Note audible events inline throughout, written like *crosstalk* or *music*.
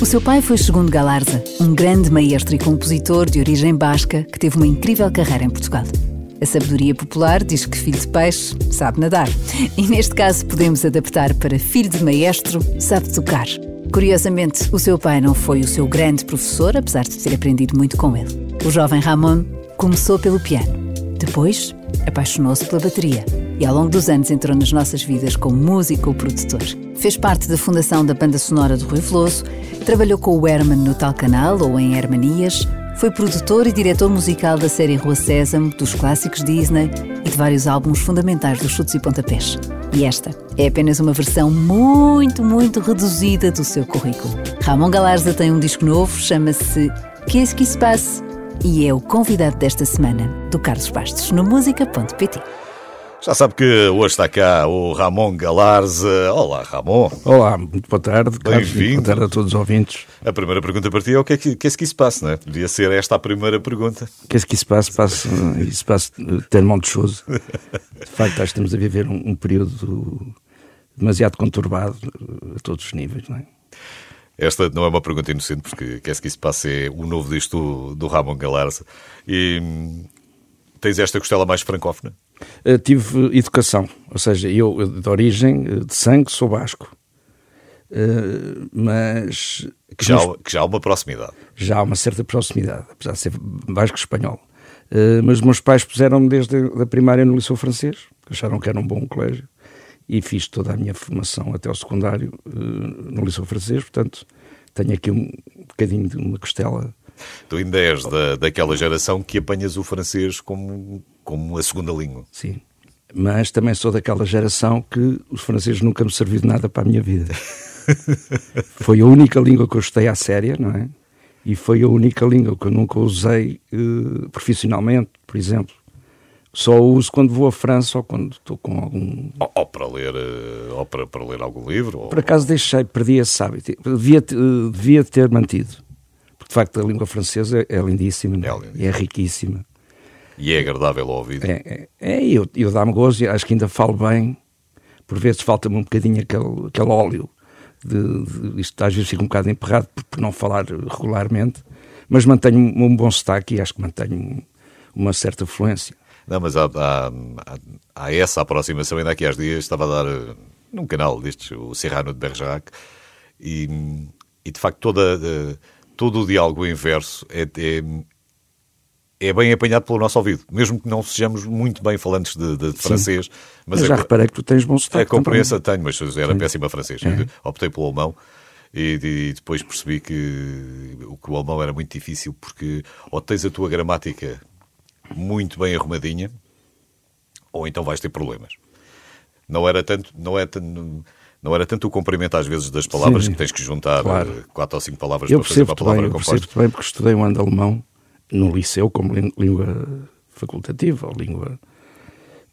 O seu pai foi Segundo Galarza, um grande maestro e compositor de origem basca que teve uma incrível carreira em Portugal. A sabedoria popular diz que filho de peixe sabe nadar. E neste caso podemos adaptar para filho de maestro sabe tocar. Curiosamente, o seu pai não foi o seu grande professor, apesar de ter aprendido muito com ele. O jovem Ramon começou pelo piano. Depois, apaixonou-se pela bateria e ao longo dos anos entrou nas nossas vidas como músico ou produtor. Fez parte da fundação da banda sonora do Rui Veloso, trabalhou com o Herman no Tal Canal ou em Hermanias, foi produtor e diretor musical da série Rua Sésamo, dos clássicos Disney e de vários álbuns fundamentais dos Chutes e Pontapés. E esta é apenas uma versão muito, muito reduzida do seu currículo. Ramon Galarza tem um disco novo, chama-se Qu'est-ce qui se passe? E é o convidado desta semana, do Carlos Bastos, no música.pt. Já sabe que hoje está cá o Ramon Galarza. Olá, Ramon. Olá, muito boa tarde. Bem-vindo. Boa tarde a todos os ouvintes. A primeira pergunta para ti é o que é que, que, é que se passa, não é? Devia ser esta a primeira pergunta. O que é que se passa? Passa, isso passa de choses. De facto, acho que estamos a viver um, um período demasiado conturbado a todos os níveis, não é? Esta não é uma pergunta inocente, porque quer-se que isso passe é o novo disco do, do Ramon Galarza. E hum, tens esta costela mais francófona? Uh, tive educação, ou seja, eu de origem, de sangue, sou basco. Uh, mas. Que já, que já há uma proximidade. Já há uma certa proximidade, apesar de ser basco-espanhol. Uh, mas os meus pais puseram-me desde a primária no Liceu Francês, acharam que era um bom colégio, e fiz toda a minha formação até o secundário no Liceu Francês, portanto tenho aqui um bocadinho de uma costela. Tu ainda és da, daquela geração que apanhas o francês como como a segunda língua. Sim. Mas também sou daquela geração que os franceses nunca me serviu de nada para a minha vida. *laughs* foi a única língua que eu estudei à séria, não é? E foi a única língua que eu nunca usei uh, profissionalmente, por exemplo. Só uso quando vou à França ou quando estou com algum. Ou, ou para ler, ou para, para, ler algum livro. Ou... Por acaso deixei, perdi esse hábito. Devia, uh, devia ter mantido. Porque de facto a língua francesa é lindíssima, é, lindíssima. é riquíssima. E é agradável ao ouvido. É, é, é eu, eu dá-me gozo e acho que ainda falo bem. Por vezes falta-me um bocadinho aquele, aquele óleo. De, de, isto às vezes fica um bocado emperrado por, por não falar regularmente, mas mantenho um bom sotaque e acho que mantenho uma certa fluência. Não, mas há, há, há, essa aproximação. Ainda aqui há dias estava a dar uh, num canal destes, o Serrano de Bergerac, e, e de facto toda, uh, todo o diálogo inverso é, é é bem apanhado pelo nosso ouvido, mesmo que não sejamos muito bem falantes de, de, francês. Mas já a, reparei que tu tens bom sotaque. A compreensão tenho, mas era Sim. péssima francês. É. Optei pelo alemão e, e, depois percebi que o, que o alemão era muito difícil porque ou tens a tua gramática muito bem arrumadinha ou então vais ter problemas. Não era tanto, não é tanto, não era tanto o comprimento às vezes das palavras Sim, que tens que juntar claro. Eh, quatro ou cinco palavras eu para fazer uma palavra bem, composta. Eu percebo bem porque estudei um ano de alemão no liceu como língua facultativa ou língua.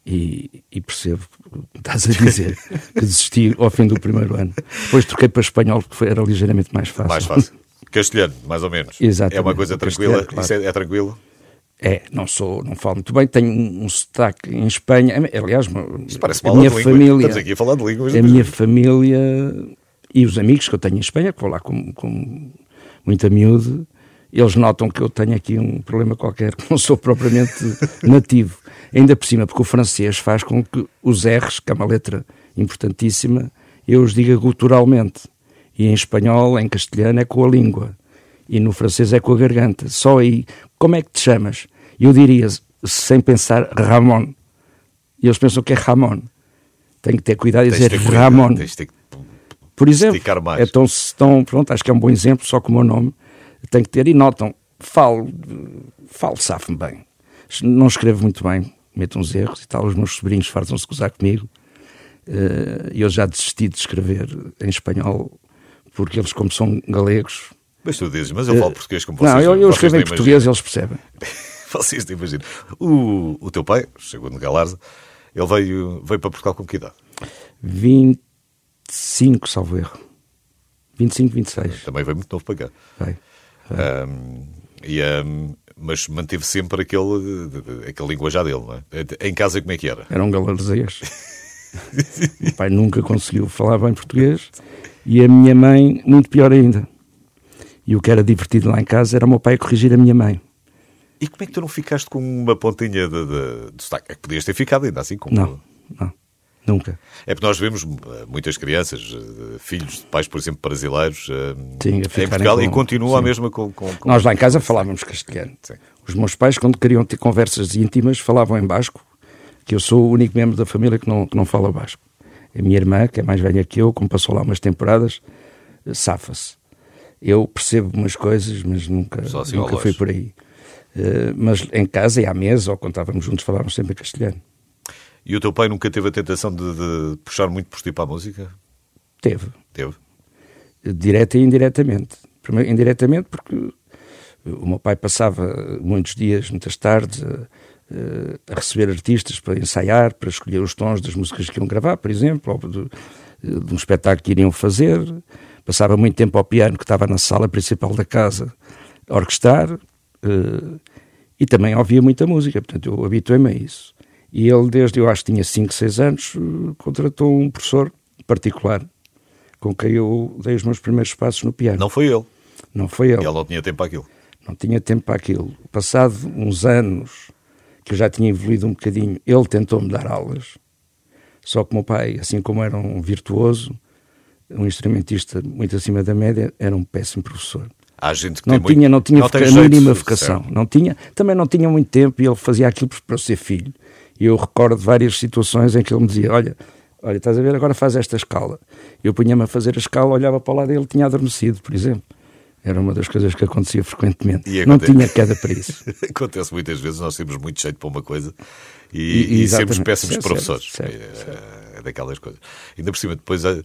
E, e, percebo o que estás a dizer, que desisti ao fim do primeiro ano. Depois troquei para espanhol porque era ligeiramente mais fácil. Mais fácil. Castelhano, mais ou menos. Exatamente. É uma coisa tranquila? Claro. É, é, tranquilo? É, não sou, não falo muito bem, tenho um, sotaque em Espanha. Aliás, Isso parece a minha família. Estamos aqui a falar de línguas. A minha família e os amigos que eu tenho em Espanha, que vou lá com, com muita miúde, eles notam que eu tenho aqui um problema qualquer, *laughs* que não sou propriamente nativo. Ainda por cima, porque o francês faz com que os R's, que é uma letra importantíssima, eu os diga guturalmente. E em espanhol, em castelhano, é com a língua. E no francês é com a garganta. Só aí, como é que te chamas? Eu diria, sem pensar, Ramon. E eles pensam que é Ramon. Tenho que ter cuidado e dizer Ramon. Por exemplo, é tão, tão, pronto, acho que é um bom exemplo, só com o meu nome tem que ter, e notam, falo, falo safo-me bem. Não escrevo muito bem, meto uns erros e tal, os meus sobrinhos fartam-se gozar comigo. Uh, eu já desisti de escrever em espanhol, porque eles, como são galegos... Mas tu dizes, mas eu falo uh, português como vocês. Não, eu, eu escrevo em português e eles percebem. *laughs* vocês não imaginam. O, o teu pai, segundo Galarza, ele veio, veio para Portugal com que idade? 25, salvo erro. 25, 26. Também veio muito novo para cá. Vai. Um, e, um, mas manteve sempre aquele, aquele linguajar dele, não é? Em casa, como é que era? Era um o pai nunca conseguiu falar bem português e a minha mãe, muito pior ainda. E o que era divertido lá em casa era o meu pai corrigir a minha mãe. E como é que tu não ficaste com uma pontinha de, de, de sotaque? É que podias ter ficado ainda assim com Não, não, nunca. É porque nós vemos eh, muitas crianças, eh, filhos de pais, por exemplo, brasileiros, Sim, em Portugal e com- continua sim. a mesma com, com- com- Nós lá em casa falávamos castelhano. Sim. Os meus pais, quando queriam ter conversas íntimas, falavam em basco, que eu sou o único membro da família que não, que não fala basco. A minha irmã, que é mais velha que eu, como passou lá umas temporadas, eh, safa-se. Eu percebo umas coisas, mas nunca, assim nunca fui por aí. Mas em casa e à mesa, ou quando estávamos juntos, falávamos sempre em castelhano. E o teu pai nunca teve a tentação de, de puxar muito por ti para a música? Teve. Teve. direta e indiretamente. Primeiro, indiretamente porque o meu pai passava muitos dias, muitas tardes, a, a receber artistas para ensaiar, para escolher os tons das músicas que iam gravar, por exemplo, ou de, de um espetáculo que iriam fazer. Passava muito tempo ao piano, que estava na sala principal da casa, a orquestrar, eh, e também ouvia muita música, portanto eu habituei-me a isso. E ele, desde eu acho que tinha 5, 6 anos, eh, contratou um professor particular com quem eu dei os meus primeiros passos no piano. Não foi ele. Não foi E ele. ele não tinha tempo para aquilo. Não tinha tempo para aquilo. Passado uns anos que eu já tinha evoluído um bocadinho, ele tentou-me dar aulas. Só que o meu pai, assim como era um virtuoso, um instrumentista muito acima da média, era um péssimo professor. Há gente que Não tem muito- tinha, não tinha não voca- mínima vocação. certo. Não tinha, também não tinha muito tempo e ele fazia aquilo para ser filho. E eu recordo várias situações em que ele me dizia: Olha, olha, estás a ver, agora faz esta escala. Eu punha-me a fazer a escala, olhava para o lado e ele tinha adormecido, por exemplo. Era uma das coisas que acontecia frequentemente. E não acontece. tinha queda para isso. *laughs* Acontece muitas vezes, nós temos muito jeito para uma coisa e, E- e, exatamente. sermos péssimos Certo, professores. certo, É, é daquelas coisas. Ainda por cima, depois, eh,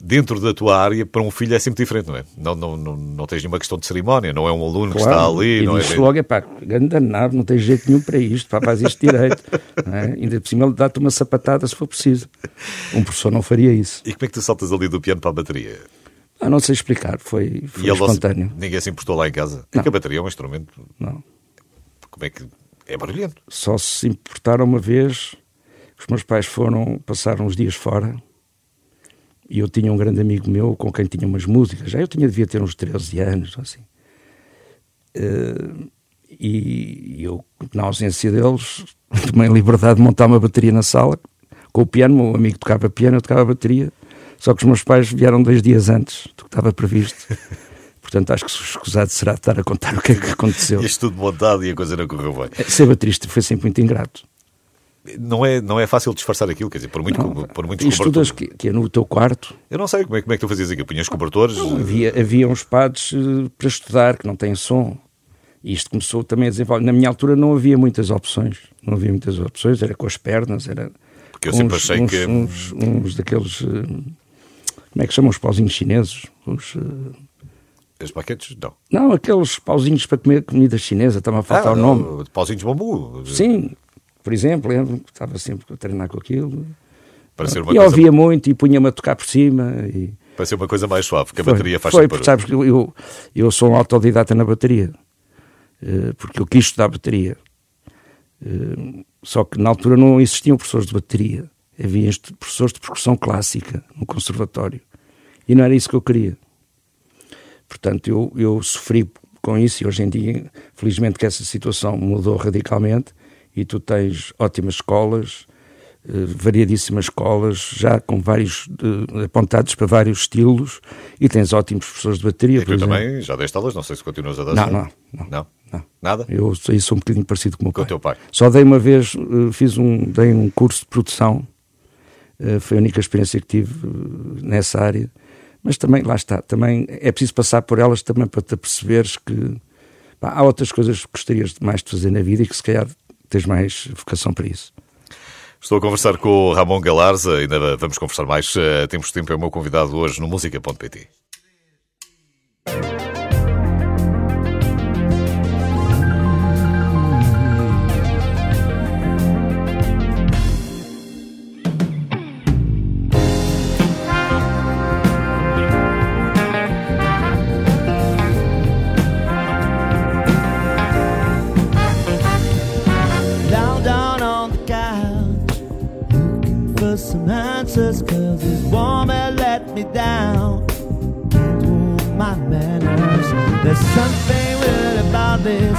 dentro da tua área, para um filho é sempre diferente, não é? Não, não, não, não tens nenhuma questão de cerimónia, não é um aluno que está ali. e não é... disse logo: é pá, grande nave, não tens jeito nenhum para isto, pá, faz isto direito. *laughs* é? Ainda por cima ele dá-te uma sapatada se for preciso. Um professor não faria isso. E como é que tu saltas ali do piano para a bateria? Ah, não sei explicar, foi, foi e não se- espontâneo. ninguém se importou lá em casa? É Não. que a bateria é um instrumento. Não. Como é que. É barulhento. Só se importaram uma vez, os meus pais foram passar uns dias fora e eu tinha um grande amigo meu com quem tinha umas músicas, já eu tinha, devia ter uns 13 anos, assim. Eh, e eu, na ausência deles, *laughs* tomei a liberdade de montar uma bateria na sala com o piano, o meu amigo tocava piano, eu tocava bateria, só que os meus pais vieram dois dias antes do que estava previsto. *laughs* Portanto, acho que escusado será estar a contar o que é que aconteceu. Isto tudo montado e a coisa não correu bem. Ser baterista foi sempre muito ingrato. Não é, não é fácil disfarçar aquilo, quer dizer, por, muito, Não, por muitos e estudas cobertores. que, que é no teu quarto. Eu não sei como é, como é que tu fazias aquilo. Punhas cobertores. Havia, havia uns pads eh, para estudar que não têm som. E isto começou também a desenvolver. Na minha altura não havia muitas opções. Não havia muitas opções, era com as pernas, era. Porque eu sempre uns, achei uns, que- Uns, uns daqueles. eh, Como é que chamam os pauzinhos chineses? Os, eh, As baquetes? Não. não, aqueles pauzinhos para comer comida chinesa, estava a faltar o nome. Ah, Pauzinhos de bambu. Sim, por exemplo, lembro que estava sempre a treinar com aquilo. Uma, e coisa, ouvia muito e punha-me a tocar por cima. E... para ser uma coisa mais suave, porque a Foi, bateria faz foi sempre sabes que eu, eu, sou um autodidata na bateria, Eh, porque eu quis estudar bateria. Eh, Só que na altura não existiam professores de bateria, havia professores de percussão clássica no conservatório e não era isso que eu queria. Portanto, eu, eu sofri com isso e hoje em dia, felizmente, que essa situação mudou radicalmente e tu tens ótimas escolas, eh, variadíssimas escolas, já com vários eh, apontados para vários estilos e tens ótimos professores de bateria. E tu exemplo. também já deste aulas, não sei se continuas a dar. Não, não, não. Não? Não. Nada? Eu sou, um bocadinho parecido com o meu Com pai. teu pai. Só dei uma vez, eh, fiz um, dei um curso de produção, foi a única experiência que tive nessa área, mas também, lá está, também é preciso passar por elas também para te perceberes que pá, há outras coisas que gostarias mais de fazer na vida e que se calhar tens mais vocação para isso. Estou a conversar com o Ramon Galarza, ainda vamos conversar mais. eh, Temos tempo, é o meu convidado hoje no música.pt. something weird about this.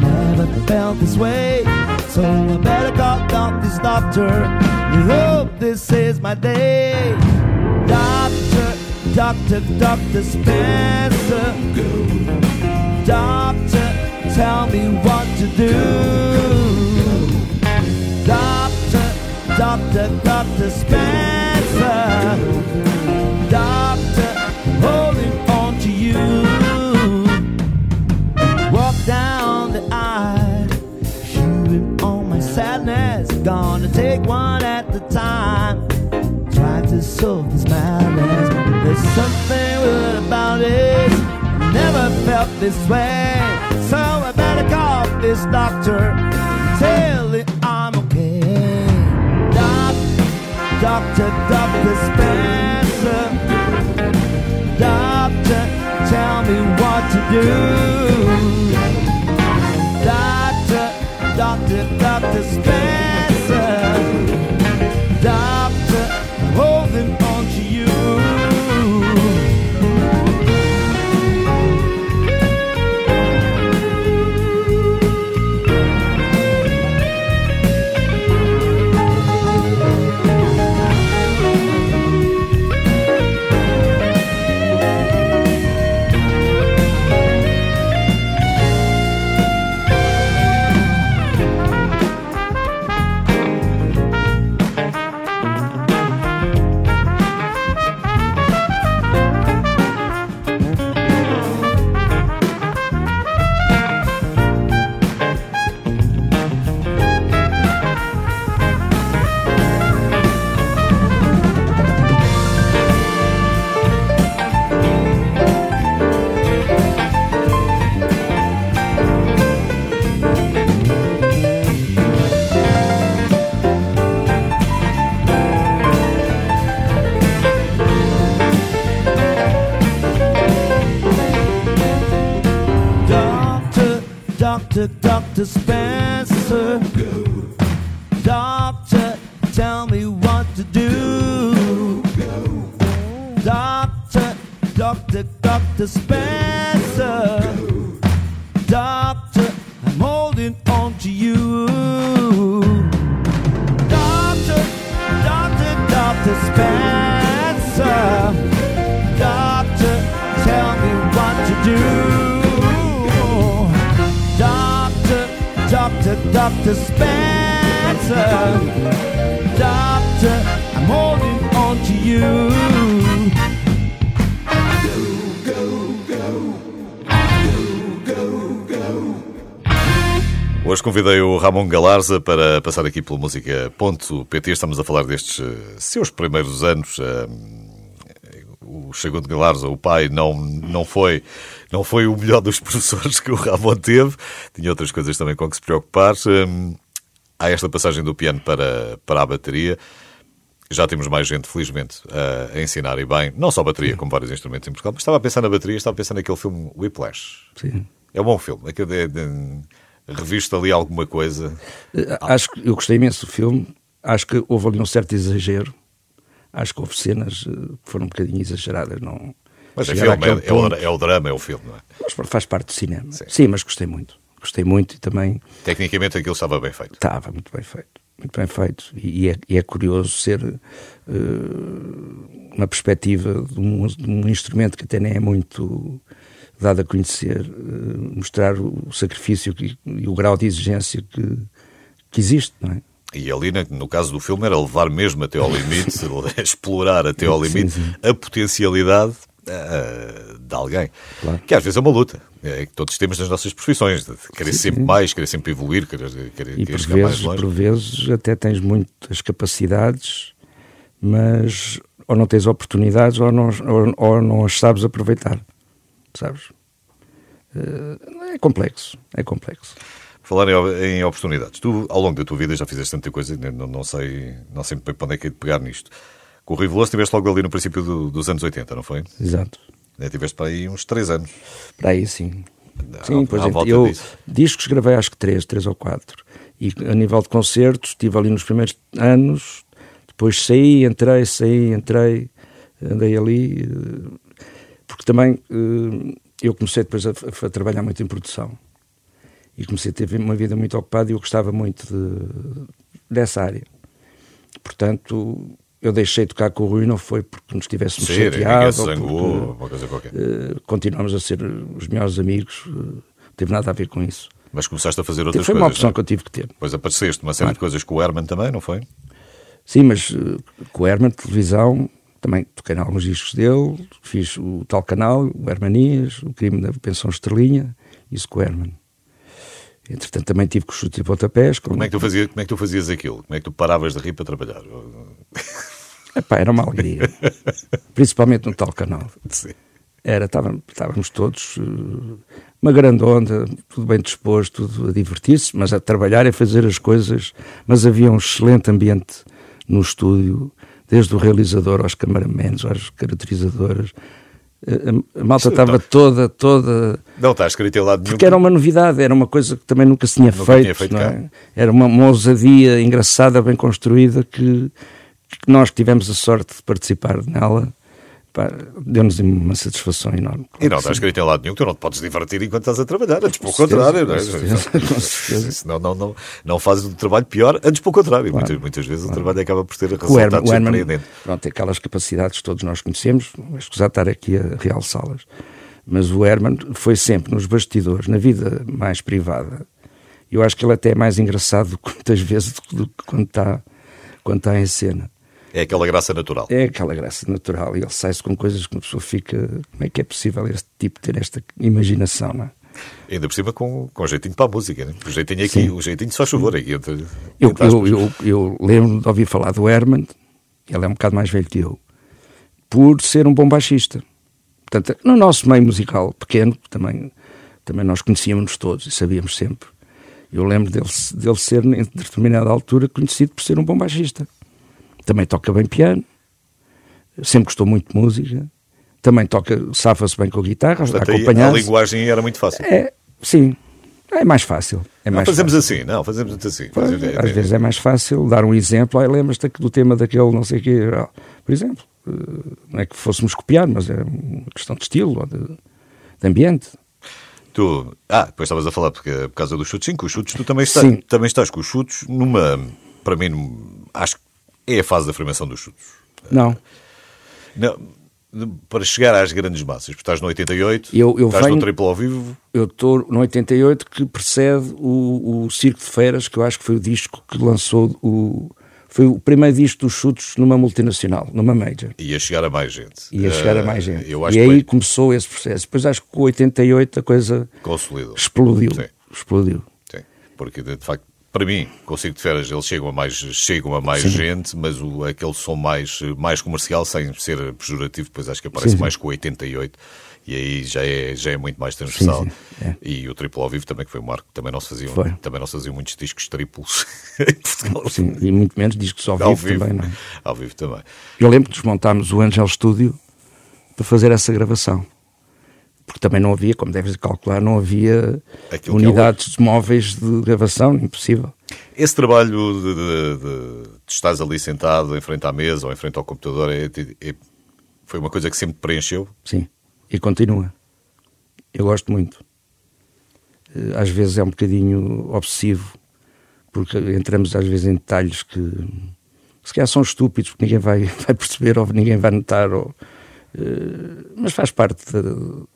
Never felt this way. So I better call out this doctor. Hope this is my day. Doctor, doctor, doctor Spencer. Doctor, tell me what to do. Doctor, doctor, doctor Spencer. Gonna take one at a time. Try to solve this madness. There's something weird about it. Never felt this way. So I better call this doctor. Tell him I'm okay. Doc, doctor, doctor Spencer. Doctor, tell me what to do. Doctor, doctor, doctor Spencer. Convidei o Ramon Galarza para passar aqui pela música.pt. Estamos a falar destes eh, seus primeiros anos. eh, O segundo Galarza, o pai, não, não, foi, não foi o melhor dos *laughs* professores que o Ramon teve. Tinha outras coisas também com que se preocupar. Eh, Há esta passagem do piano para, para a bateria. Já temos mais gente, felizmente, a, ensinar e bem, não só bateria, como vários instrumentos em Portugal. Mas estava a pensar na bateria, estava a pensar naquele filme Whiplash. Sim. É um bom filme. É que é, de- reviste ali alguma coisa. Eh, Acho que eu gostei imenso do filme. Acho que houve ali um certo exagero. Acho que houve cenas eh, que foram um bocadinho exageradas. Não Mas é chegar filme, é, é ponto. é o drama, é o filme, não é? Mas faz parte do cinema. Sim. Sim. mas gostei muito. Gostei muito e também Tecnicamente aquilo estava bem feito. estava muito bem feito. Muito bem feito. E, é, e é curioso ser eh, uma perspectiva de um, de um instrumento que até nem é muito dado a conhecer, eh, mostrar o sacrifício e o grau de exigência que, que existe, não é? E ali, no caso do filme, era levar mesmo até ao limite, *laughs* *laughs* explorar até ao Sim, limite sim. a potencialidade ah, de alguém. Claro. Que às vezes é uma luta. É que todos temos nas nossas profissões. De querer sempre mais, querer sempre evoluir, querer, querer, E por chegar mais vezes, longe. por vezes até tens muitas capacidades, mas ou não tens oportunidades ou não, ou, ou não as sabes aproveitar. Sabes? Eh, É complexo, é complexo. Falar em, oportunidades. Tu, ao longo da tua vida, já fizeste tanta coisa, não, não sei, não sei muito bem para onde é que é de pegar nisto. Com o Rui Veloso estiveste logo ali no princípio do- dos anos 80, não foi? Exato. Ainda tiveste para aí uns 3 anos. Para aí sim. À- Sim, pois é. Eu disso. discos gravei acho que três, três ou quatro. E a nível de concertos, estive ali nos primeiros anos, depois saí, entrei, saí, entrei, andei ali. Eh, Porque também eh, eu comecei depois a, a, trabalhar muito em produção e comecei a ter uma vida muito ocupada e eu gostava muito de, dessa área. Portanto, eu deixei de tocar com o Rui, não foi porque nos tivéssemos Sim, chateado. Zangou, uma coisa qualquer. Uh, continuamos a ser os melhores amigos, uh, não teve nada a ver com isso. Mas começaste a fazer outras coisas. Foi uma opção não? que eu tive que ter. Pois apareceste uma série claro. de coisas com o Herman também, não foi? Sim, mas uh, com o Herman, televisão, também toquei em alguns discos dele, fiz o tal canal, o Hermanias, o crime da pensão estrelinha, isso com o Herman. Entretanto, também tive com chutes e pontapés. Como... como... é que tu fazias, como é que tu fazias aquilo? Como é que tu paravas de rir para trabalhar? *laughs* Epá, era uma alegria. Principalmente no tal canal. Sim. Era, estávamos, estávamos todos, uh, uma grande onda, tudo bem disposto, tudo a divertir-se, mas a trabalhar e fazer as coisas. Mas havia um excelente ambiente no estúdio, desde o realizador aos cameramans, às caracterizadoras. A, a malta estava toda, toda. Não está escrito em lado nenhum. Porque era uma novidade, era uma coisa que também nunca se tinha nunca feito. Tinha feito é? Era uma, uma ousadia engraçada, bem construída, que, que nós tivemos a sorte de participar nela deu-nos uma satisfação enorme. E não está escrito em lado nenhum tu não te podes divertir enquanto estás a trabalhar, antes pelo contrário. Não, é? com certeza. Não, não, não, não fazes o trabalho pior, antes pelo contrário. Claro. Muitas, muitas vezes claro. o trabalho acaba por ter resultados surpreendentes. Pronto, tem aquelas capacidades que todos nós conhecemos, é escusar estar aqui a realçá-las. Mas o Herman foi sempre nos bastidores, na vida mais privada. Eu acho que ele até é mais engraçado muitas vezes do que quando está, quando está em cena. É aquela graça natural. É aquela graça natural. E ele sai-se com coisas que uma pessoa fica. Como é que é possível este tipo ter esta imaginação, não é? Ainda por cima com, com jeitinho para a música, né? o jeitinho aqui, Sim. o jeitinho só chover aqui. Entre, eu, entre eu, eu, eu, lembro de ouvir falar do Herman, ele é um bocado mais velho que eu, por ser um bom baixista. Portanto, no nosso meio musical pequeno, também, também nós conhecíamos todos e sabíamos sempre. Eu lembro dele, dele ser, em determinada altura, conhecido por ser um bom baixista também toca bem piano, sempre gostou muito de música, também toca, safa-se bem com a guitarra, Portanto, acompanhar. A linguagem era muito fácil. É, sim, é mais fácil. É não mais fazemos fácil. assim, não, fazemos assim. Pois, às vezes é mais fácil dar um exemplo. Ah, lembras-te do tema daquele não sei o quê, por exemplo. Eh, não é que fôssemos copiar, mas é uma questão de estilo ou de, de ambiente. Tu, ah, depois estavas a falar porque, por causa dos chutes, sim, com os chutes tu também estás, também estás com os chutes numa, para mim, acho que é a fase da afirmação dos chutes. Não. Não para chegar às grandes massas, porque estás no 88, eu, eu estás venho, no triplo ao vivo. Eu estou no 88, que precede o, o Circo de Feiras, que eu acho que foi o disco que lançou o. Foi o primeiro disco dos chutes numa multinacional, numa major. Ia chegar a mais gente. Ia uh, chegar a mais gente. e aí começou esse processo. Depois acho que com 88 a coisa Consolidou. explodiu. Sim. Explodiu. Sim, porque de facto para mim, consigo de férias, eles chegam a mais, chegam a mais gente, mas o, aquele som mais, mais comercial, sem ser pejorativo, depois acho que aparece sim, sim. mais com o 88 e aí já é, já é muito mais transversal. É. E o triplo ao vivo também, que foi um marco, também não se faziam, foi. também não se faziam muitos discos triplos *laughs* em Portugal. Sim, e muito menos discos ao, ao vivo, vivo, também, não é? Ao vivo também. Eu lembro que desmontámos o Angel Studio para fazer essa gravação porque também não havia, como deves calcular, não havia Aquilo é unidades é móveis de gravação, impossível. Esse trabalho de, de, de, de estás ali sentado em frente à mesa ou em frente ao computador é, é, foi uma coisa que sempre preencheu? Sim, e continua. Eu gosto muito. Eh, às vezes é um bocadinho obsessivo, porque entramos às vezes em detalhes que se calhar são estúpidos, porque ninguém vai, *laughs* vai perceber ou ninguém vai notar, ou, uh, mas faz parte de,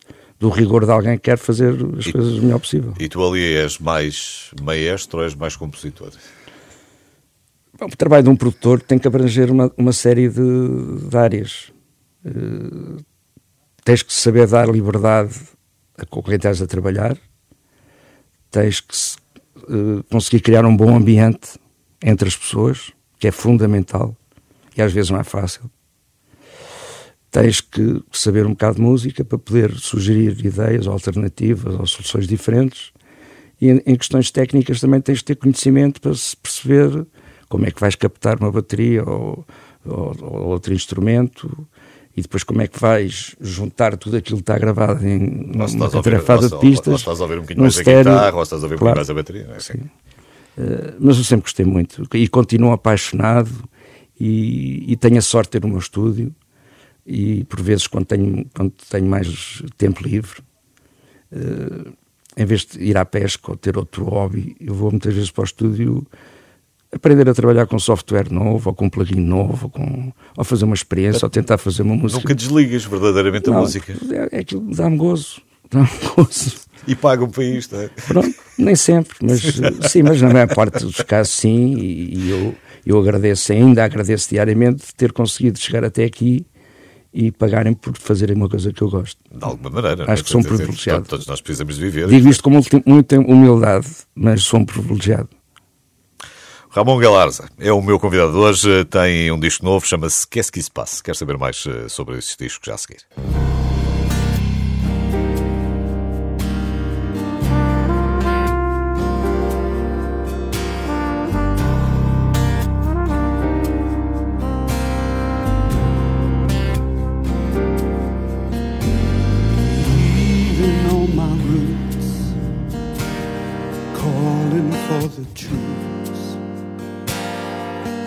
do rigor de alguém que quer fazer as e, coisas o melhor possível. E tu ali és mais maestro ou és mais compositor? Bom, o trabalho de um produtor tem que abranger uma, uma série de, de áreas. Uh, tens que saber dar liberdade a quem estás a trabalhar, tens que uh, conseguir criar um bom ambiente entre as pessoas, que é fundamental e às vezes não é fácil tens que saber um bocado de música para poder sugerir ideias ou alternativas ou soluções diferentes. E em, questões técnicas também tens de ter conhecimento para se perceber como é que vais captar uma bateria ou, ou, ou outro instrumento e depois como é que vais juntar tudo aquilo que está gravado em uma atarefada de pistas. Ou estás a ouvir um bocadinho mais estéreo, a guitarra, ou estás a ouvir um claro, mais a bateria. É assim. Uh, mas eu sempre gostei muito e continuo apaixonado e, e tenho a sorte de ter o meu estúdio e por vezes quando tenho, quando tenho mais tempo livre, uh, em vez de ir à pesca ou ter outro hobby, eu vou muitas vezes para o estúdio aprender a trabalhar com software novo, ou com um plugin novo, ou, com, ou fazer uma experiência, ou tentar fazer uma música. Nunca desligas verdadeiramente Não, a música. É, é aquilo dá-me gozo. Dá-me *laughs* gozo. E pagam para isto, é? Pronto, nem sempre, mas sim, mas na maior parte dos casos sim, e, eu, eu agradeço, ainda agradeço diariamente ter conseguido chegar até aqui e pagarem por fazerem uma coisa que eu gosto. De alguma maneira. Acho não é? que sou um privilegiado. Todos nós precisamos de viver. Digo isto com muita humildade, mas sou um privilegiado. Ramon Galarza é o meu convidado de hoje. Tem um disco novo, chama-se Qu'est-ce qui se passe? Quer saber mais eh, sobre esse disco já a seguir?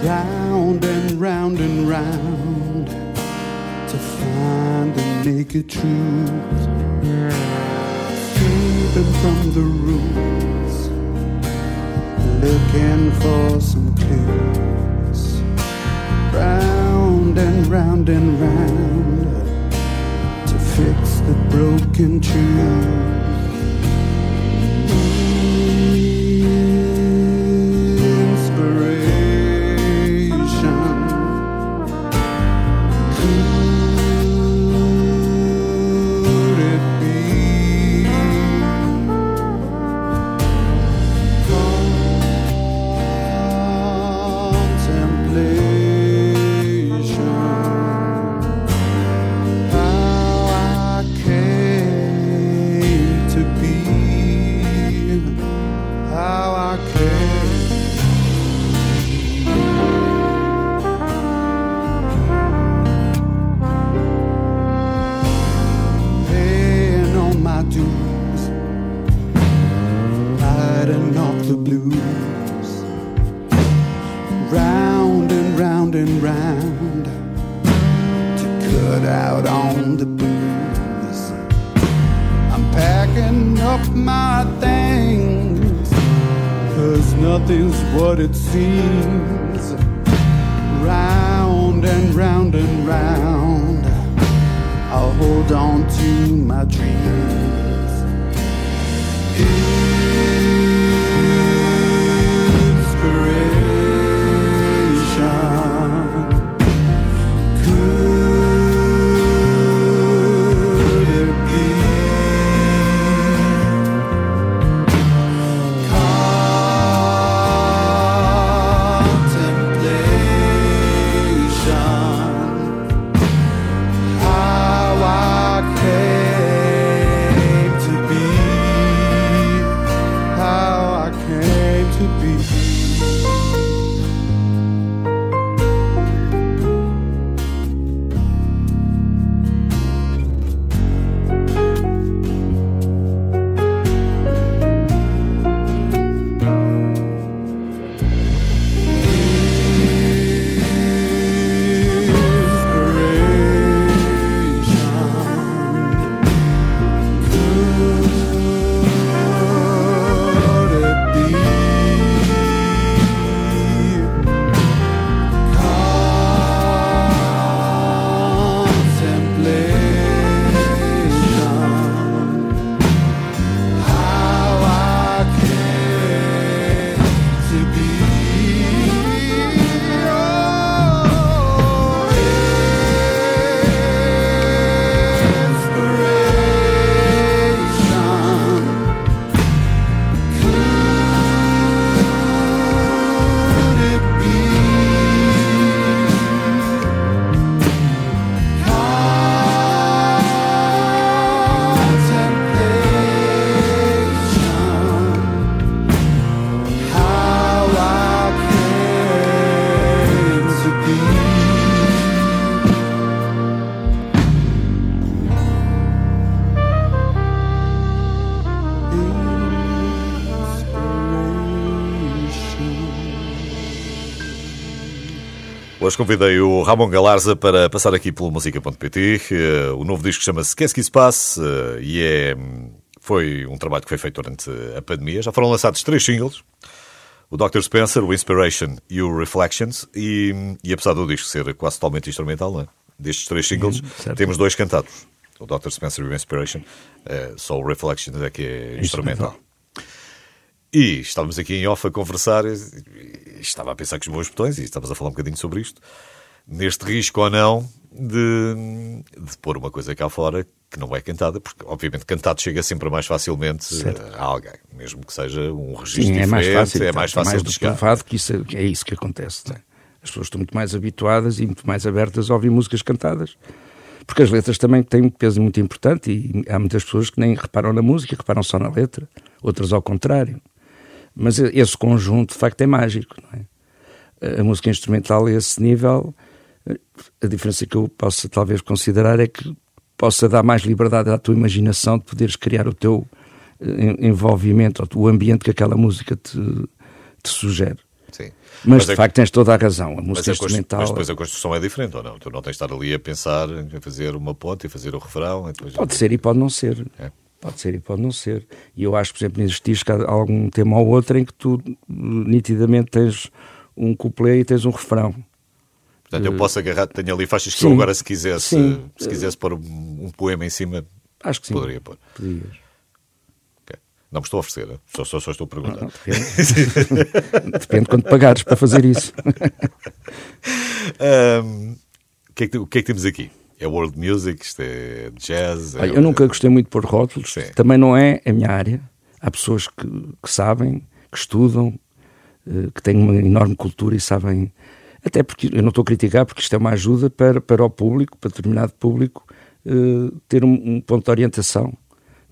Round and round and round to find the naked truth. Escaping from the rules, looking for some clues. Round and round and round to fix the broken truth. Hoje convidei o Ramon Galarza para passar aqui pelo música.pt. Eh, O novo disco chama-se Qu'est-ce qui se passe? Eh, e é hum, Foi um trabalho que foi feito durante a pandemia. Já foram lançados três singles. O Dr. Spencer, o Inspiration e o Reflections. E, e apesar do disco ser quase totalmente instrumental, é? destes três singles, certo. temos dois cantados. O Dr. Spencer e o Inspiration. Eh, só o Reflections é que é instrumental. E estávamos aqui em off a conversar, e estava a pensar com os meus botões, e estávamos a falar um bocadinho sobre isto, neste risco ou não de, de pôr uma coisa cá fora que não é cantada, porque obviamente cantado chega sempre mais facilmente Certo. a alguém, mesmo que seja um registro Sim, é mais diferente, fácil. é mais fácil mais de do chegar. provado que isso, é- é isso que acontece. é? As pessoas estão muito mais habituadas e muito mais abertas a ouvir músicas cantadas. Porque as letras também têm um peso muito importante e há muitas pessoas que nem reparam na música, reparam só na letra, outras ao contrário. Mas esse conjunto, de facto, é mágico. Não é? A música instrumental a esse nível, a diferença que eu posso talvez considerar é que possa dar mais liberdade à tua imaginação de poderes criar o teu eh, envolvimento, o ambiente que aquela música te, te sugere. Sim. Mas, de é- facto tens toda a razão. A mas, música a constru- instrumental. mas depois a construção é diferente, ou não? Tu não tens de estar ali a pensar em fazer uma ponte e fazer o refrão. depois- Pode ser e pode não ser. É. Pode ser e pode não ser. E eu acho, por exemplo, há algum tema ou outro em que tu eh, nitidamente tens um couplet e tens um refrão. Portanto, eu posso agarrar, tenho ali faixas que Sim. eu agora, se quisesse, Sim. se quisesse pôr um, um poema em cima, Acho que sim. poderia pôr. Podias. Ok. Não me estou a oferecer, né? só, só, só estou a perguntar. Não, depende. *laughs* depende quanto pagares para fazer isso. *laughs* Ahm, o, que é que, o que é que temos aqui? É world music, isto é jazz? é- eu nunca gostei muito de pôr rótulos, Sim. também não é a minha área. Há pessoas que, que sabem, que estudam, eh, que têm uma enorme cultura e sabem. Até porque eu não estou a criticar, porque isto é uma ajuda para, para o público, para determinado público, eh, ter um, um ponto de orientação,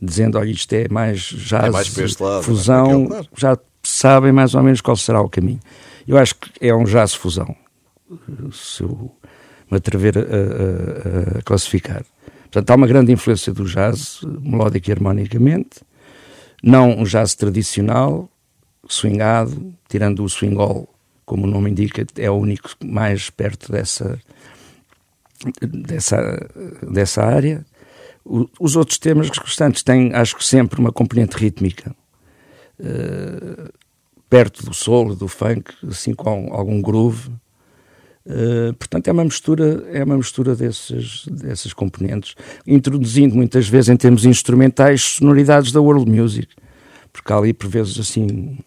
dizendo: olha, isto é mais jazz, É mais lado, fusão, é para aquele, já sabem mais ou menos qual será o caminho. Eu acho que é um jazz fusão, se eu me atrever a, a- a classificar. Portanto, há uma grande influência do jazz, melódico e harmonicamente, não um jazz tradicional, swingado, tirando o swingol, como o nome indica, é o único mais perto dessa, dessa, dessa área. O- os outros temas restantes têm, acho que sempre, uma componente rítmica, eh, perto do solo, do funk, assim com algum groove. Uh, portanto, é uma mistura, é uma mistura desses, dessas componentes, introduzindo muitas vezes em termos instrumentais sonoridades da world music, porque há ali por vezes assim.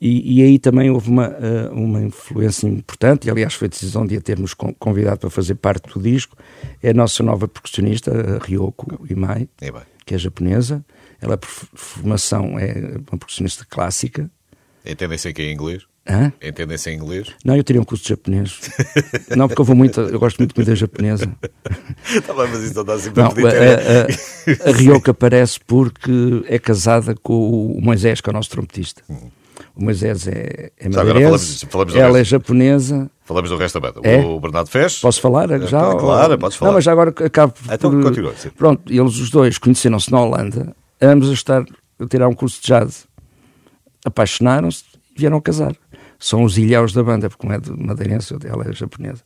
E, e aí também houve uma, uh, uma influência importante, e aliás foi a decisão de a termos con- convidado para fazer parte do disco. É a nossa nova percussionista, Ryoko Imai, É que é japonesa. Ela, por formação, é uma percussionista clássica. Entendem-se aqui em inglês? Hã? Entendem-se em inglês? Não, eu teria um curso de japonês. *laughs* não, porque eu vou muito, eu gosto muito de comida japonesa. Está bem, mas isso não dá assim Não, pedir. a, *laughs* a, a Ryoka aparece porque é casada com o Moisés, que é o nosso trompetista. O Moisés é, é madeirense, ela é resto. japonesa. Falamos do resto da banda. É? O Bernardo Fez. Posso falar já? É, claro, podes falar. Não, mas já agora acabo Então, por... continua, sim. Pronto, eles os dois conheceram-se na Holanda, ambos a estar a tirar um curso de jazz. Apaixonaram-se e vieram casar. São os ilhéus da banda, porque não é de madeirense, ela é japonesa.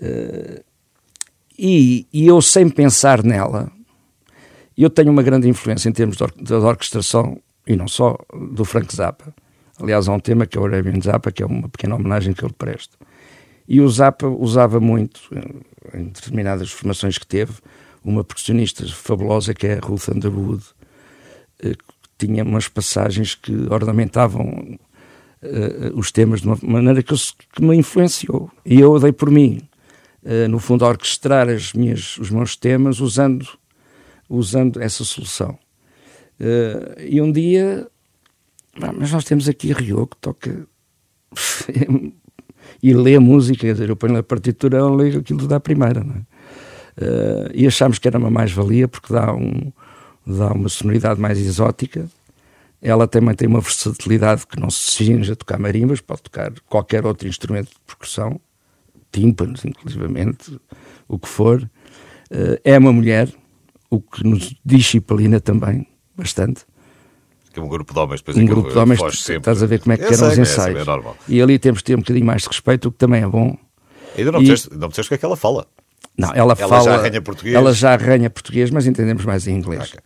Eh, e, e eu, sem pensar nela, eu tenho uma grande influência em termos de, or de orquestração, e não só, do Frank Zappa. Aliás, há um tema que é o Arabian Zappa, que é uma pequena homenagem que eu lhe presto. E o Zappa usava muito, eh, em determinadas formações que teve, uma percussionista fabulosa que é a Ruth Underwood, eh, que tinha umas passagens que ornamentavam eh, os temas de uma maneira que, eu, que me influenciou. E eu dei por mim, eh, no fundo, a orquestrar as minhas, os meus temas usando, usando essa solução. Eh, e um dia, "Ah, mas nós temos aqui Rio que toca *laughs* e lê a música, quer dizer, eu ponho a partitura, ela lê aquilo da primeira, não é? Eh, e achámos que era uma mais-valia porque dá, um, dá uma sonoridade mais exótica. Ela também tem uma versatilidade que não se cinge a tocar marimbas, pode tocar qualquer outro instrumento de percussão, tímpanos, inclusivamente, o que for. Eh, é uma mulher, o que nos disciplina também, bastante Que é um grupo de homens, depois um aquilo grupo de homens, foge sempre. estás a ver como é que eram os é, sim, ensaios. É. E ali temos de ter um bocadinho mais de respeito, o que também é bom. Ainda não E- disseste não disseste o que é que ela fala. Não, ela, Ela fala. já arranha português? Ela já arranha português, mas entendemos mais em inglês. Ok.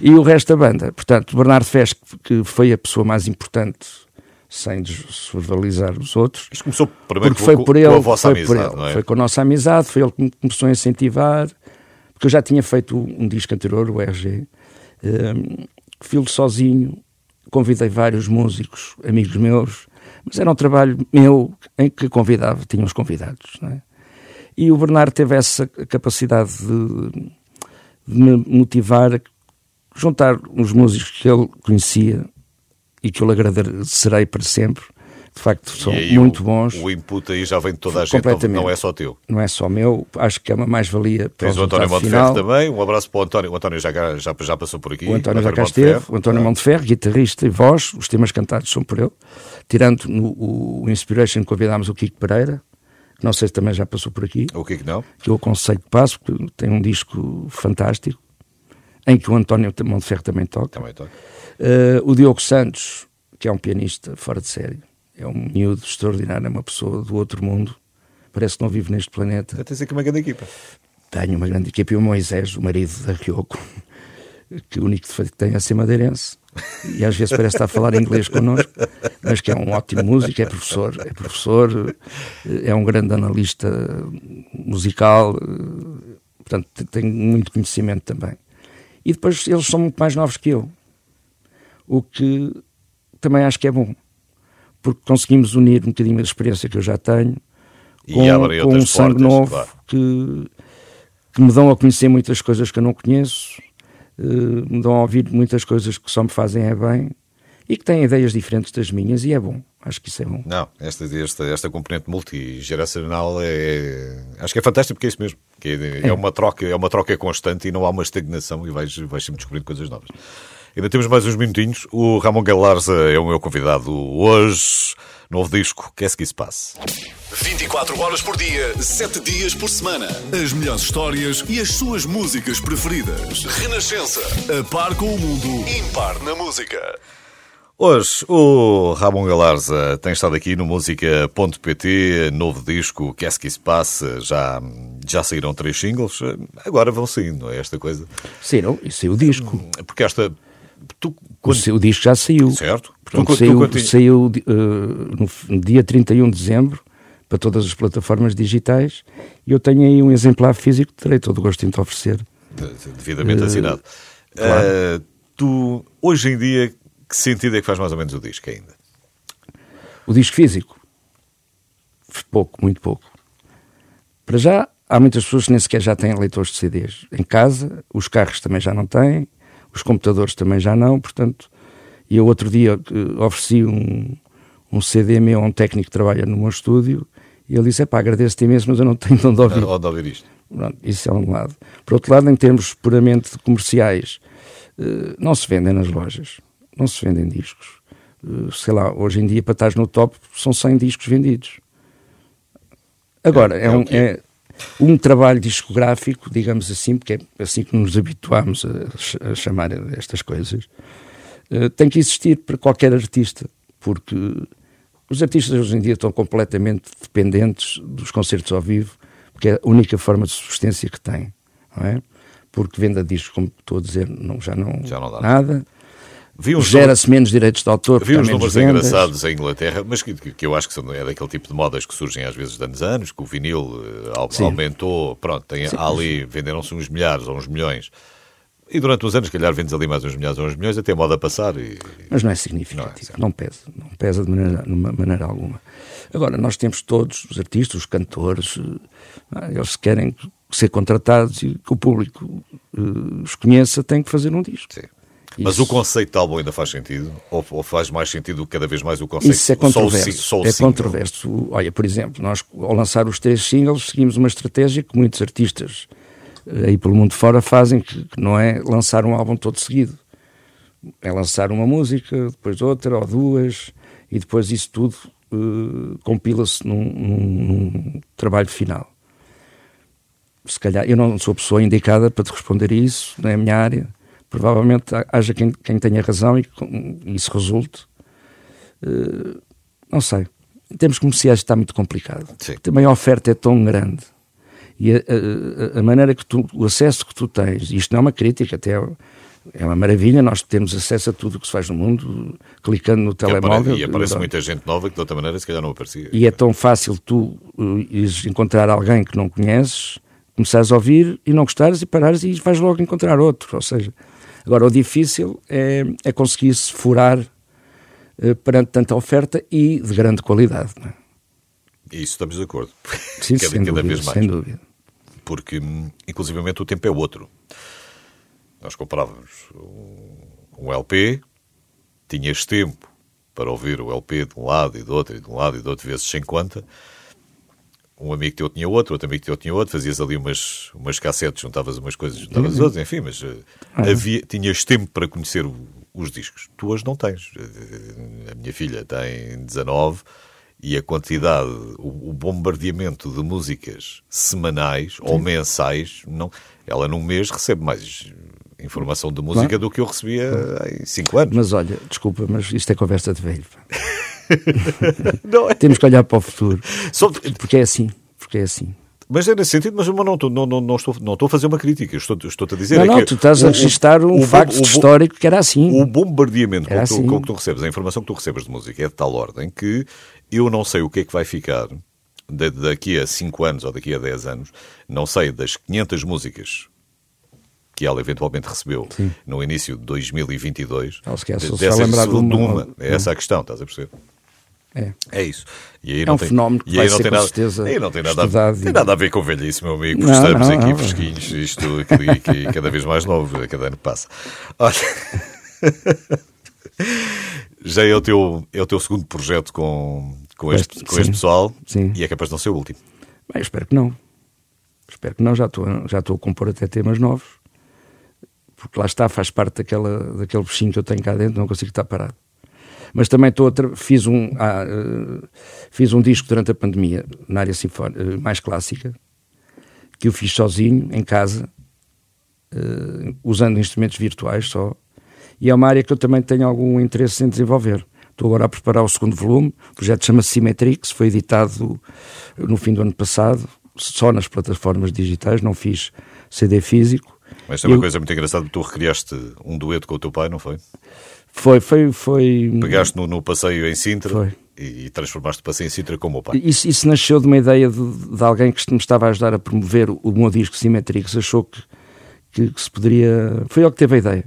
E o resto da banda, portanto, Bernardo Fes, que foi a pessoa mais importante, sem desvalorizar os outros. Isto começou primeiro porque foi com, por com ele, a vossa foi por amizade, ele, não é? foi com a nossa amizade, foi ele que me começou a incentivar, porque eu já tinha feito um disco anterior, o RG, um, filo sozinho, convidei vários músicos, amigos meus, mas era um trabalho meu em que convidava, tinha os convidados, não é? E o Bernardo teve essa capacidade de, de me motivar a juntar os músicos que ele conhecia e que eu lhe agradecerei para sempre. De facto, são muito o, bons. O input aí já vem de toda a gente, não, é só teu. Não é só meu, acho que é uma mais-valia para Tens o António Monteferro também. Um abraço para o António. O António já, já, já passou por aqui. O António já cá esteve, o António Monteferro, guitarrista e voz, os temas cantados são por ele. Tirando no o Inspiration, convidámos o Kiko Pereira, que não sei se também já passou por aqui, O que é que não? que eu aconselho que passe, porque tem um disco fantástico, em que o António Monteferro também toca. Também toca. Eh, o Diogo Santos, que é um pianista fora de série, é um miúdo extraordinário, é uma pessoa do outro mundo, parece que não vive neste planeta. Tens aqui uma grande equipa. Tenho uma grande equipe e o Moisés, o marido da Ryoko, que o único defeito que tem é ser madeirense. E às vezes parece estar a falar inglês connosco, mas que é um ótimo músico, é professor, é professor, é um grande analista musical, eh, portanto tem muito conhecimento também. E depois eles são muito mais novos que eu, o que também acho que é bom, porque conseguimos unir um bocadinho a experiência que eu já tenho E com, com um sangue portas, novo claro. que, que me dão a conhecer muitas coisas que eu não conheço, eh, me dão a ouvir muitas coisas que só me fazem é bem e que têm ideias diferentes das minhas e é bom, acho que isso é bom. Não, esta, esta, esta componente multigeracional é, acho que é fantástico porque é isso mesmo. Que é, é uma troca, é uma troca constante e não há uma estagnação e vais, vais sempre descobrindo coisas novas. Ainda temos mais uns minutinhos. O Ramon Galarza é o meu convidado hoje. Novo disco, que é que se passe? 24 horas por dia, 7 dias por semana. As melhores histórias e as suas músicas preferidas. Renascença. A par com o mundo. Impar na música. Hoje o Ramon Galarza tem estado aqui no música.pt, novo disco, que é que se passe? Já, já saíram três singles, agora vão saindo, não é esta coisa? Saíram, e saiu o disco. Porque esta. Tu, O, quando, seu- o disco já saiu. certo? Portanto, tu, saiu, quando- saiu eh, no, dia 31 de dezembro para todas as plataformas digitais e eu tenho aí um exemplar físico que terei todo o gosto em te oferecer. de- devidamente Eh, assinado. claro. Eh, tu, hoje em dia, que sentido é que faz mais ou menos o disco ainda? O disco físico? Pouco, muito pouco. Para já, há muitas pessoas que nem sequer já têm leitores de CDs em casa, os carros também já não têm, os computadores também já não, portanto, e eu outro dia eh, ofereci um, um CD meu a um técnico que trabalha no meu estúdio e ele disse, pá, agradeço-te imenso, mas eu não tenho de onde ouvir. *laughs* Onde ouvir isto? Pronto, isso é um lado. Por outro lado, em termos puramente comerciais, eh, não se vendem nas lojas, não se vendem discos. Eh, Sei lá, hoje em dia, para estar no top, são 100 discos vendidos. Agora, É- é, é um, é. um trabalho discográfico, digamos assim, porque é assim que nos habituámos a, a chamar estas coisas, eh, tem que existir para qualquer artista, porque os artistas hoje em dia estão completamente dependentes dos concertos ao vivo, porque é a única forma de subsistência que têm, não é? Porque venda discos, como estou a dizer, não, já, não, Já não dá. nada. Uns Gera-se menos direitos de autor, Vi uns números vendas. engraçados em Inglaterra, mas que, que eu acho que são, é daquele tipo de modas que surgem às vezes de anos a anos, que o vinil eh, Sim. aumentou, pronto, tem, ali, venderam-se uns milhares ou uns milhões. E durante uns anos, se calhar, vendes ali mais uns milhares ou uns milhões, até a moda passar. E, Mas não é Não é, significativo, não, pesa, não pesa de maneira, de maneira alguma. Agora, nós temos todos, os artistas, os cantores, eh, eles querem ser contratados e que o público eh, os conheça, tem que fazer um disco. sim. Mas Isso- o conceito de álbum ainda faz sentido? Ou, ou faz mais sentido cada vez mais o conceito? Isso é só o controverso. só o é single? controverso. Olha, por exemplo, nós ao lançar os três singles seguimos uma estratégia que muitos artistas eh, aí pelo mundo fora fazem, que, não é lançar um álbum todo seguido. É lançar uma música, depois outra ou duas, e depois isso tudo eh, compila-se num, num- num trabalho final. Se calhar, eu não sou a pessoa indicada para te responder isso, não é a minha área. Provavelmente ha- haja quem, quem tenha razão e isso resulte. Eh, não sei. Em termos comerciais está muito complicado. Sim. Também a oferta é tão grande. E a, a- a maneira que tu, o acesso que tu tens, isto não é uma crítica, até o, é uma maravilha, nós temos acesso a tudo o que se faz no mundo, clicando no telemóvel. E aparece muita gente nova que de outra maneira se calhar não aparecia. E é tão fácil tu uh, ires encontrar alguém que não conheces, começares a ouvir e não gostares e parares e vais logo encontrar outro. Ou seja, agora o difícil é, é conseguir-se furar uh, perante tanta oferta e de grande qualidade. não é? Isso estamos de acordo. Sim, *laughs* cada, sem, cada dúvida, vez mais. sem dúvida. Porque, hum, inclusivamente, o tempo é outro. Nós comprávamos um, um LP, tinhas tempo para ouvir o LP de um lado e do outro, e de um lado e do outro, vezes sem conta. Um amigo teu tinha outro, outro amigo teu tinha outro, fazias ali umas, umas cassetes, juntavas umas coisas, juntavas Uhum. outras, enfim, mas eh, havia, tinhas tempo para conhecer o- os discos. Tu hoje não tens. Eh, A minha filha tem 19 e a quantidade, o, o bombardeamento de músicas semanais ou mensais, não, ela num mês recebe mais informação de música Claro. do que eu recebia em 5 anos. Mas olha, desculpa, mas isto é conversa de velho. *laughs* *laughs* Não é? Temos que olhar para o futuro, porque é assim. Porque é assim. Mas é nesse sentido, mas eu não, estou- não, não, não, estou, não estou a fazer uma crítica. Estou, estou-te a dizer não, é não, tu estás o- a registar um o facto o histórico que era assim. O bombardeamento com Era que, tu, assim. com que tu recebes, a informação que tu recebes de música é de tal ordem que eu não sei o que é que vai ficar da- daqui a 5 anos ou daqui a 10 anos, não sei das 500 músicas que ela eventualmente recebeu no início de 2022. Ela se calhar só se dessas vai lembrar de uma- uma. É essa a questão, estás a perceber? É. É isso. É um tem, fenómeno que e vai ser tem com nada, certeza aí não tem nada, a, tem nada a ver com velhice, meu amigo, porque Não, estamos não, aqui não. fresquinhos, isto aqui, aqui *laughs* cada vez mais novo, cada ano que passa. Olha, *laughs* já é o teu, é o teu segundo projeto com, com, este, Este, com este sim. pessoal Sim. e é capaz de não ser o último. Bem, espero que não. Espero que não, já estou, já estou a compor até temas novos. Porque lá está, faz parte daquela, daquele bichinho que eu tenho cá dentro, não consigo estar parado. Mas também estou fiz, um, ah, eh, fiz um disco durante a pandemia, na área sinfónica, eh, mais clássica, que eu fiz sozinho, em casa, eh, usando instrumentos virtuais só. E é uma área que eu também tenho algum interesse em desenvolver. Estou agora a preparar o segundo volume, o projeto chama-se Symmetrix, foi editado no fim do ano passado, só nas plataformas digitais, não fiz CD físico. Mas tem uma Eu- coisa muito engraçada, tu recriaste um dueto com o teu pai, não foi? Foi, foi, foi. Pegaste no, no passeio em Sintra Foi. e, transformaste o passeio em Sintra com o pai. Isso, isso nasceu de uma ideia de, de alguém que me estava a ajudar a promover o, meu disco Symmetrix. Achou que, que, que se poderia. Foi ele que teve a ideia.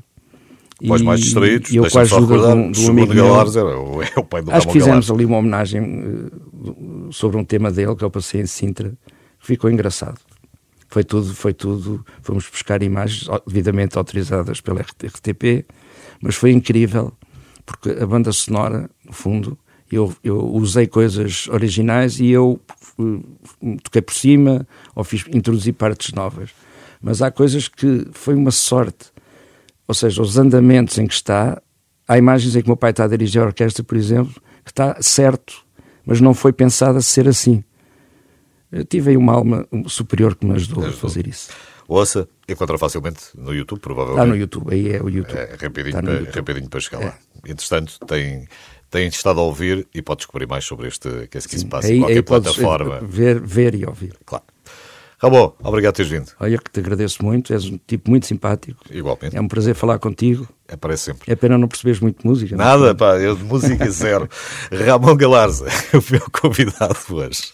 E- mais distraídos, e eu com a ajuda de um, de um amigo meu, Galares era o, é o pai do Acho que Ramon fizemos Galares. ali uma homenagem eh, sobre um tema dele, que é o Passeio em Sintra, que ficou engraçado. Foi tudo, foi tudo. Fomos buscar imagens devidamente autorizadas pela RT RTP, mas foi incrível, porque a banda sonora, no fundo, eu, eu usei coisas originais e eu eh, toquei por cima ou fiz, introduzi partes novas. Mas há coisas que foi uma sorte. Ou seja, os andamentos em que está, há imagens em que o meu pai está a dirigir a orquestra, por exemplo, que está certo, mas não foi pensado a ser assim. Eu tive aí uma alma superior que me ajudou a fazer isso. Ouça, encontra facilmente no YouTube, provavelmente. Está no YouTube, aí é o YouTube. É rapidinho, para, YouTube. rapidinho para chegar É. lá. Entretanto, tem, tem estado a ouvir e pode descobrir mais sobre este que, é que se passa Aí, em qualquer aí podes plataforma. ver, ver e ouvir. Claro. Ramon, obrigado por teres vindo. Olha que te agradeço muito, és um tipo muito simpático. Igualmente. É um prazer falar contigo. Aparece sempre. É pena não perceberes muito música. não é? Nada, pá, eu de música *laughs* zero. Ramon Galarza, *laughs* o meu convidado hoje.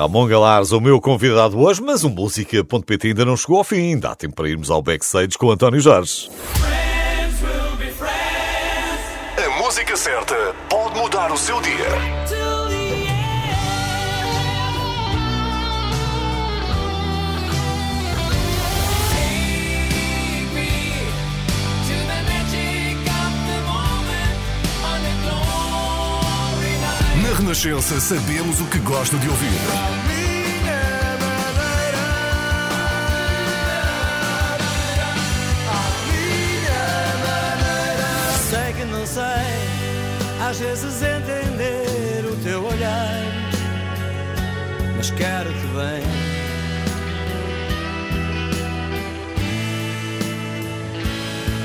Ramon Galares, o meu convidado hoje, mas o Música.pt ainda não chegou ao fim. Dá tempo para irmos ao backstage com António Jorge. A música certa pode mudar o seu dia. Renascença sabemos o que gosta de ouvir. Sei que não sei, às vezes entender o teu olhar, mas quero-te bem.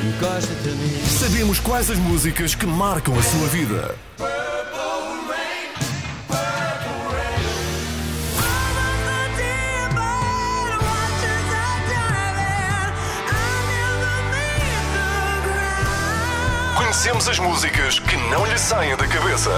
Encosta-te a mim. Sabemos quais as músicas que marcam a sua vida. Conhecemos as músicas que não lhe saem da cabeça.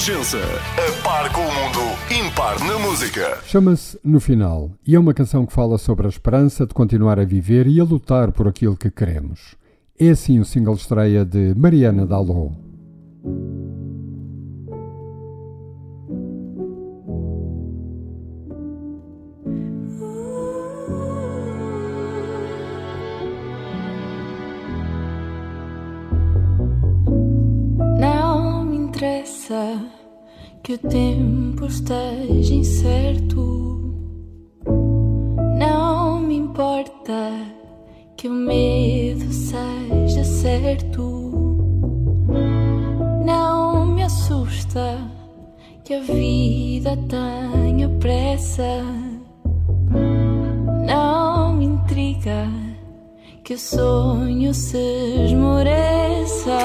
Renascença. A par com o mundo, impar na música. Chama-se No Final e é uma canção que fala sobre a esperança de continuar a viver e a lutar por aquilo que queremos. É assim o single estreia de Mariana Dallo. Interessa que o tempo esteja incerto. Não me importa que o medo seja certo. Não me assusta que a vida tenha pressa. Não me intriga que o sonho se esmoreça.